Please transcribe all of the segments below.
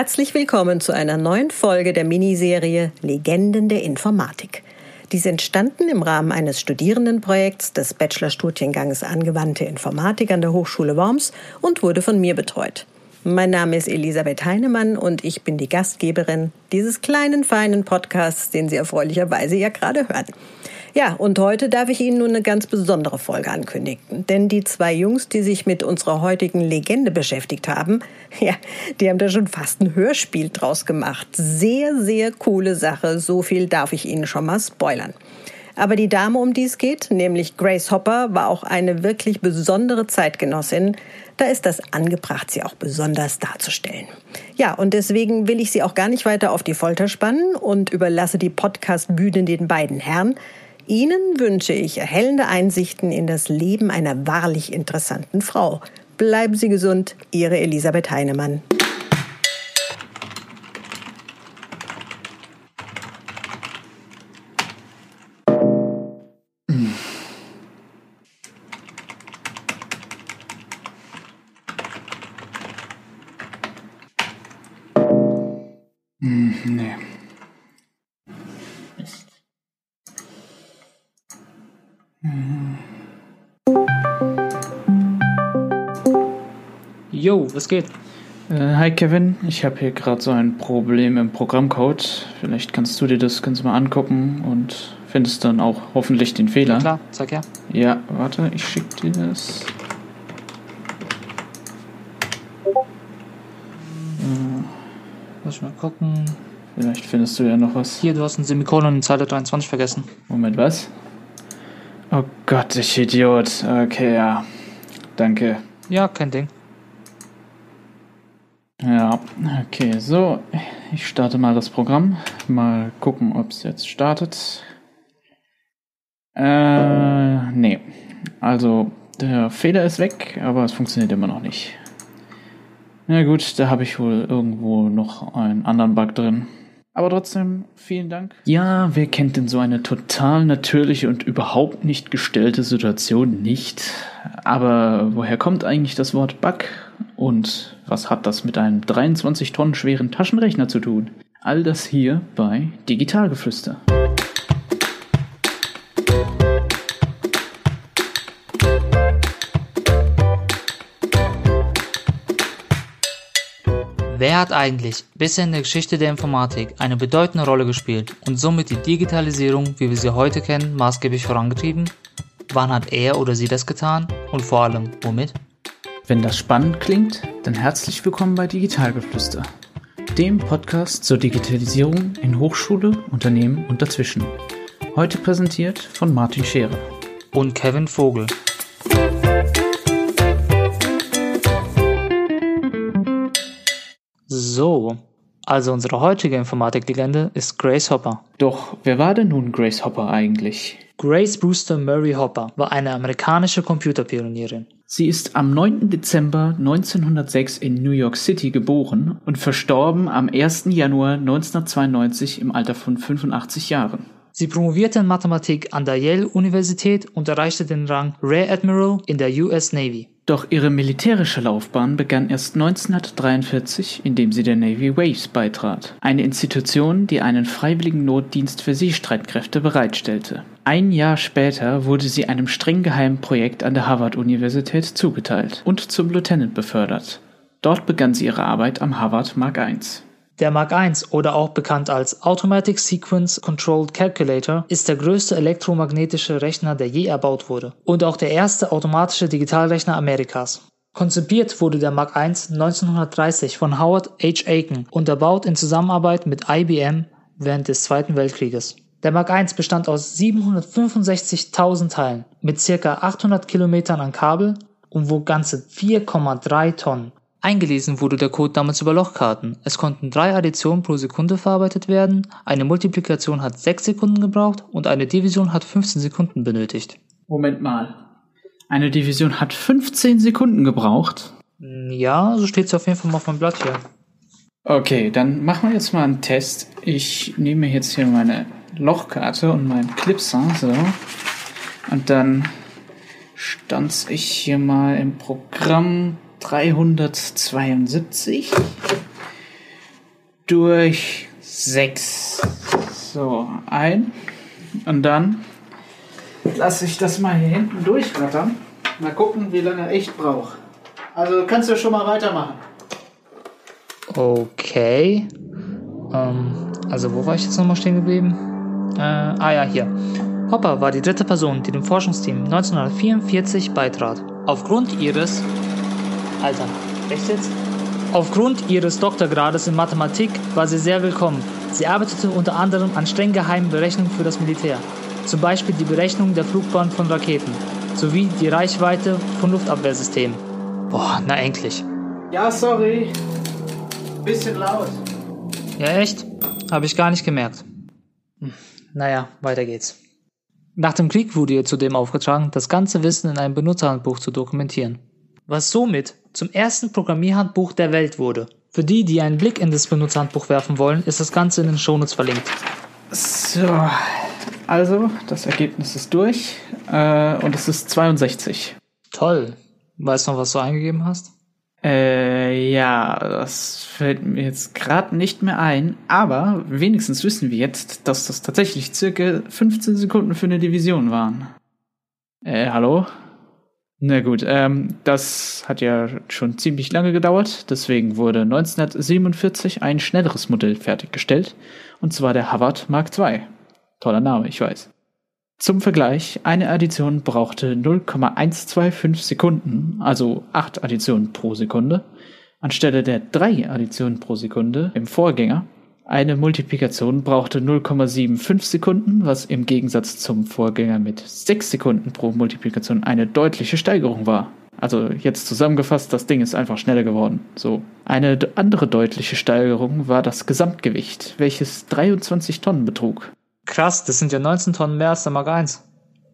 Herzlich willkommen zu einer neuen Folge der Miniserie Legenden der Informatik. Dies entstanden im Rahmen eines Studierendenprojekts des Bachelorstudienganges Angewandte Informatik an der Hochschule Worms und wurde von mir betreut. Mein Name ist Elisabeth Heinemann und ich bin die Gastgeberin dieses kleinen, feinen Podcasts, den Sie erfreulicherweise ja gerade hören. Ja, und heute darf ich Ihnen nun eine ganz besondere Folge ankündigen. Denn die zwei Jungs, die sich mit unserer heutigen Legende beschäftigt haben, ja, die haben da schon fast ein Hörspiel draus gemacht. Sehr, sehr coole Sache. So viel darf ich Ihnen schon mal spoilern. Aber die Dame, um die es geht, nämlich Grace Hopper, war auch eine wirklich besondere Zeitgenossin. Da ist das angebracht, sie auch besonders darzustellen. Ja, und deswegen will ich sie auch gar nicht weiter auf die Folter spannen und überlasse die Podcast-Bühne den beiden Herren. Ihnen wünsche ich erhellende Einsichten in das Leben einer wahrlich interessanten Frau. Bleiben Sie gesund, Ihre Elisabeth Heinemann. Jo, was geht? Äh, hi Kevin, ich habe hier gerade so ein Problem im Programmcode. Vielleicht kannst du dir das ganz mal angucken und findest dann auch hoffentlich den Fehler. Ja, klar, sag her. Ja, warte, ich schick dir das. Lass ich mal gucken. Vielleicht findest du ja noch was. Hier, du hast ein Semikolon in Zeile 23 vergessen. Moment, was? Oh Gott, ich Idiot. Okay, ja. Danke. Ja, kein Ding. Ja, okay, so. Ich starte mal das Programm. Mal gucken, ob es jetzt startet. Äh, nee. Also, der Fehler ist weg, aber es funktioniert immer noch nicht. Na gut, da habe ich wohl irgendwo noch einen anderen Bug drin. Aber trotzdem, vielen Dank. Ja, wer kennt denn so eine total natürliche und überhaupt nicht gestellte Situation nicht? Aber woher kommt eigentlich das Wort Bug? Und was hat das mit einem 23 Tonnen schweren Taschenrechner zu tun? All das hier bei Digitalgeflüster. Wer hat eigentlich bisher in der Geschichte der Informatik eine bedeutende Rolle gespielt und somit die Digitalisierung, wie wir sie heute kennen, maßgeblich vorangetrieben? Wann hat er oder sie das getan? Und vor allem, womit? Wenn das spannend klingt, dann herzlich willkommen bei Digitalgeflüster, dem Podcast zur Digitalisierung in Hochschule, Unternehmen und dazwischen. Heute präsentiert von Martin Scherer. Und Kevin Vogel. So, also unsere heutige Informatiklegende ist Grace Hopper. Doch wer war denn nun Grace Hopper eigentlich? Grace Brewster Murray Hopper war eine amerikanische Computerpionierin. Sie ist am 9. Dezember 1906 in New York City geboren und verstorben am 1. Januar 1992 im Alter von 85 Jahren. Sie promovierte in Mathematik an der Yale-Universität und erreichte den Rang Rear Admiral in der US Navy. Doch ihre militärische Laufbahn begann erst 1943, indem sie der Navy Waves beitrat, eine Institution, die einen freiwilligen Notdienst für Seestreitkräfte bereitstellte. Ein Jahr später wurde sie einem streng geheimen Projekt an der Harvard-Universität zugeteilt und zum Lieutenant befördert. Dort begann sie ihre Arbeit am Harvard Mark I. Der Mark I oder auch bekannt als Automatic Sequence Controlled Calculator ist der größte elektromagnetische Rechner, der je erbaut wurde und auch der erste automatische Digitalrechner Amerikas. Konzipiert wurde der Mark I 1930 von Howard H. Aiken und erbaut in Zusammenarbeit mit IBM während des Zweiten Weltkrieges. Der Mark I bestand aus 765.000 Teilen mit ca. 800 Kilometern an Kabel und wog ganze 4,3 Tonnen. Eingelesen wurde der Code damals über Lochkarten. Es konnten drei Additionen pro Sekunde verarbeitet werden, eine Multiplikation hat 6 Sekunden gebraucht und eine Division hat 15 Sekunden benötigt. Moment mal. Eine Division hat 15 Sekunden gebraucht? Ja, so steht es auf jeden Fall mal auf meinem Blatt hier. Okay, dann machen wir jetzt mal einen Test. Ich nehme jetzt hier meine Lochkarte und meinen Clipser, so. Und dann stanze ich hier mal im Programm 372 durch sechs. So, ein. Und dann lasse ich das mal hier hinten durchrattern. Mal gucken, wie lange er echt braucht. Also kannst du schon mal weitermachen. Okay. Ähm, also wo war ich jetzt nochmal stehen geblieben? Äh, ah ja, hier. Hopper war die dritte Person, die dem Forschungsteam 1944 beitrat. Aufgrund ihres... Alter, echt jetzt? Aufgrund ihres Doktorgrades in Mathematik war sie sehr willkommen. Sie arbeitete unter anderem an streng geheimen Berechnungen für das Militär. Zum Beispiel die Berechnung der Flugbahn von Raketen sowie die Reichweite von Luftabwehrsystemen. Boah, na endlich. Ja, sorry. Bisschen laut. Ja, echt? Habe ich gar nicht gemerkt. Hm, naja, weiter geht's. Nach dem Krieg wurde ihr zudem aufgetragen, das ganze Wissen in einem Benutzerhandbuch zu dokumentieren. Was somit zum ersten Programmierhandbuch der Welt wurde. Für die, die einen Blick in das Benutzerhandbuch werfen wollen, ist das Ganze in den Shownotes verlinkt. So, also das Ergebnis ist durch äh, und es ist 62. Toll. Weißt du noch, was du eingegeben hast? Äh, ja, das fällt mir jetzt gerade nicht mehr ein, aber wenigstens wissen wir jetzt, dass das tatsächlich circa 15 Sekunden für eine Division waren. Äh, hallo? Na gut, ähm, das hat ja schon ziemlich lange gedauert, deswegen wurde 1947 ein schnelleres Modell fertiggestellt, und zwar der Havard Mark II. Toller Name, ich weiß. Zum Vergleich, eine Addition brauchte 0,125 Sekunden, also 8 Additionen pro Sekunde, anstelle der 3 Additionen pro Sekunde im Vorgänger. Eine Multiplikation brauchte 0,75 Sekunden, was im Gegensatz zum Vorgänger mit 6 Sekunden pro Multiplikation eine deutliche Steigerung war. Also jetzt zusammengefasst, das Ding ist einfach schneller geworden. So. Eine andere deutliche Steigerung war das Gesamtgewicht, welches 23 Tonnen betrug. Krass, das sind ja 19 Tonnen mehr als der Mark 1.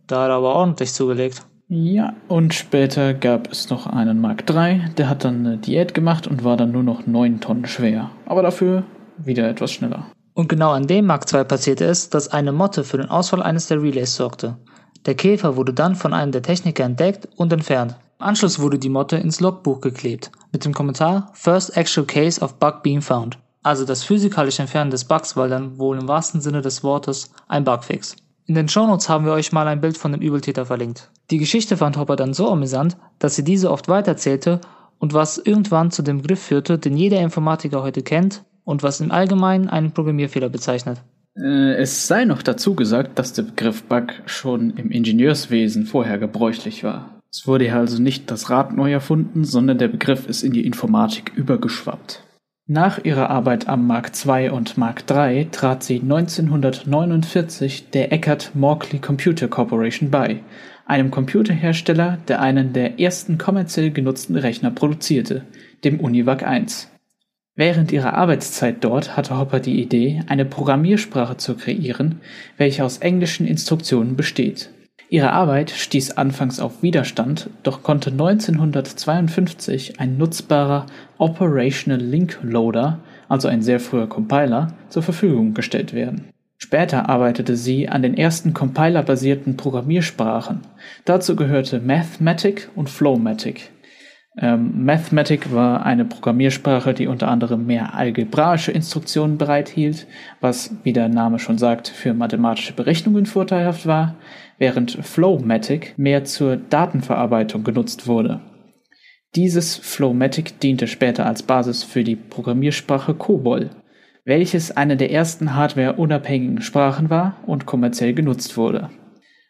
Da hat er aber ordentlich zugelegt. Ja, und später gab es noch einen Mark III, der hat dann eine Diät gemacht und war dann nur noch 9 Tonnen schwer. Aber dafür wieder etwas schneller. Und genau an dem Mark II passierte es, dass eine Motte für den Ausfall eines der Relays sorgte. Der Käfer wurde dann von einem der Techniker entdeckt und entfernt. Im Anschluss wurde die Motte ins Logbuch geklebt, mit dem Kommentar First Actual Case of Bug Being Found. Also das physikalische Entfernen des Bugs war dann wohl im wahrsten Sinne des Wortes ein Bugfix. In den Shownotes haben wir euch mal ein Bild von dem Übeltäter verlinkt. Die Geschichte fand Hopper dann so amüsant, dass sie diese oft weiterzählte und was irgendwann zu dem Begriff führte, den jeder Informatiker heute kennt und was im Allgemeinen einen Programmierfehler bezeichnet. Äh, es sei noch dazu gesagt, dass der Begriff Bug schon im Ingenieurswesen vorher gebräuchlich war. Es wurde hier also nicht das Rad neu erfunden, sondern der Begriff ist in die Informatik übergeschwappt. Nach ihrer Arbeit am Mark II und Mark III trat sie 1949 der Eckert-Mauchly Computer Corporation bei, einem Computerhersteller, der einen der ersten kommerziell genutzten Rechner produzierte, dem Univac 1. Während ihrer Arbeitszeit dort hatte Hopper die Idee, eine Programmiersprache zu kreieren, welche aus englischen Instruktionen besteht Ihre Arbeit stieß anfangs auf Widerstand, doch konnte 1952 ein nutzbarer Operational Link Loader, also ein sehr früher Compiler, zur Verfügung gestellt werden. Später arbeitete sie an den ersten compilerbasierten Programmiersprachen. Dazu gehörte Mathematic und Flowmatic. Ähm, Mathematic war eine Programmiersprache, die unter anderem mehr algebraische Instruktionen bereithielt, was, wie der Name schon sagt, für mathematische Berechnungen vorteilhaft war, während Flowmatic mehr zur Datenverarbeitung genutzt wurde. Dieses Flowmatic diente später als Basis für die Programmiersprache COBOL, welches eine der ersten hardwareunabhängigen Sprachen war und kommerziell genutzt wurde.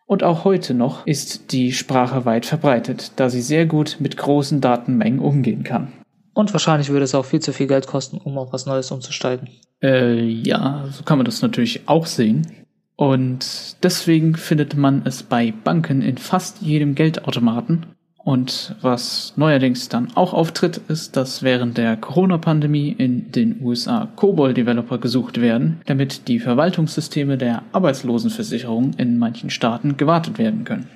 Und auch heute noch ist die Sprache weit verbreitet, da sie sehr gut mit großen Datenmengen umgehen kann. Und wahrscheinlich würde es auch viel zu viel Geld kosten, um auf was Neues umzusteigen. Äh, ja, so kann man das natürlich auch sehen. Und deswegen findet man es bei Banken in fast jedem Geldautomaten und was neuerdings dann auch auftritt, ist, dass während der Corona-Pandemie in den USA COBOL-Developer gesucht werden, damit die Verwaltungssysteme der Arbeitslosenversicherung in manchen Staaten gewartet werden können.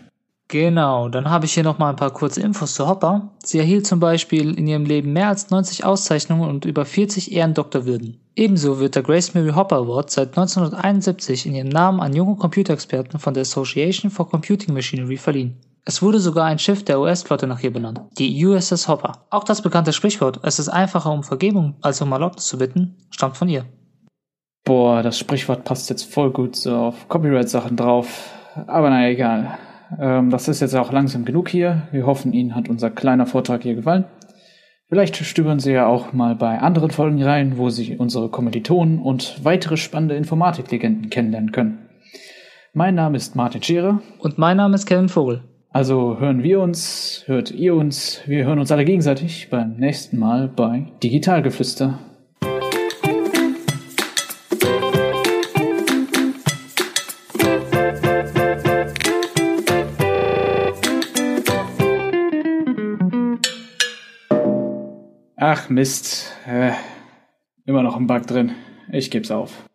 Genau, dann habe ich hier nochmal ein paar kurze Infos zu Hopper. Sie erhielt zum Beispiel in ihrem Leben mehr als 90 Auszeichnungen und über 40 Ehrendoktorwürden. Ebenso wird der Grace Mary Hopper Award seit 1971 in ihrem Namen an junge Computerexperten von der Association for Computing Machinery verliehen. Es wurde sogar ein Schiff der US-Flotte nach ihr benannt, die USS Hopper. Auch das bekannte Sprichwort, es ist einfacher um Vergebung als um Erlaubnis zu bitten, stammt von ihr. Boah, das Sprichwort passt jetzt voll gut so auf Copyright-Sachen drauf. Aber naja, egal. Ähm, das ist jetzt auch langsam genug hier. Wir hoffen, Ihnen hat unser kleiner Vortrag hier gefallen. Vielleicht stöbern Sie ja auch mal bei anderen Folgen rein, wo Sie unsere Kommilitonen und weitere spannende Informatiklegenden kennenlernen können. Mein Name ist Martin Scherer. Und mein Name ist Kevin Vogel. Also hören wir uns, hört ihr uns, wir hören uns alle gegenseitig beim nächsten Mal bei Digitalgeflüster. Ach Mist, äh, immer noch ein Bug drin. Ich geb's auf.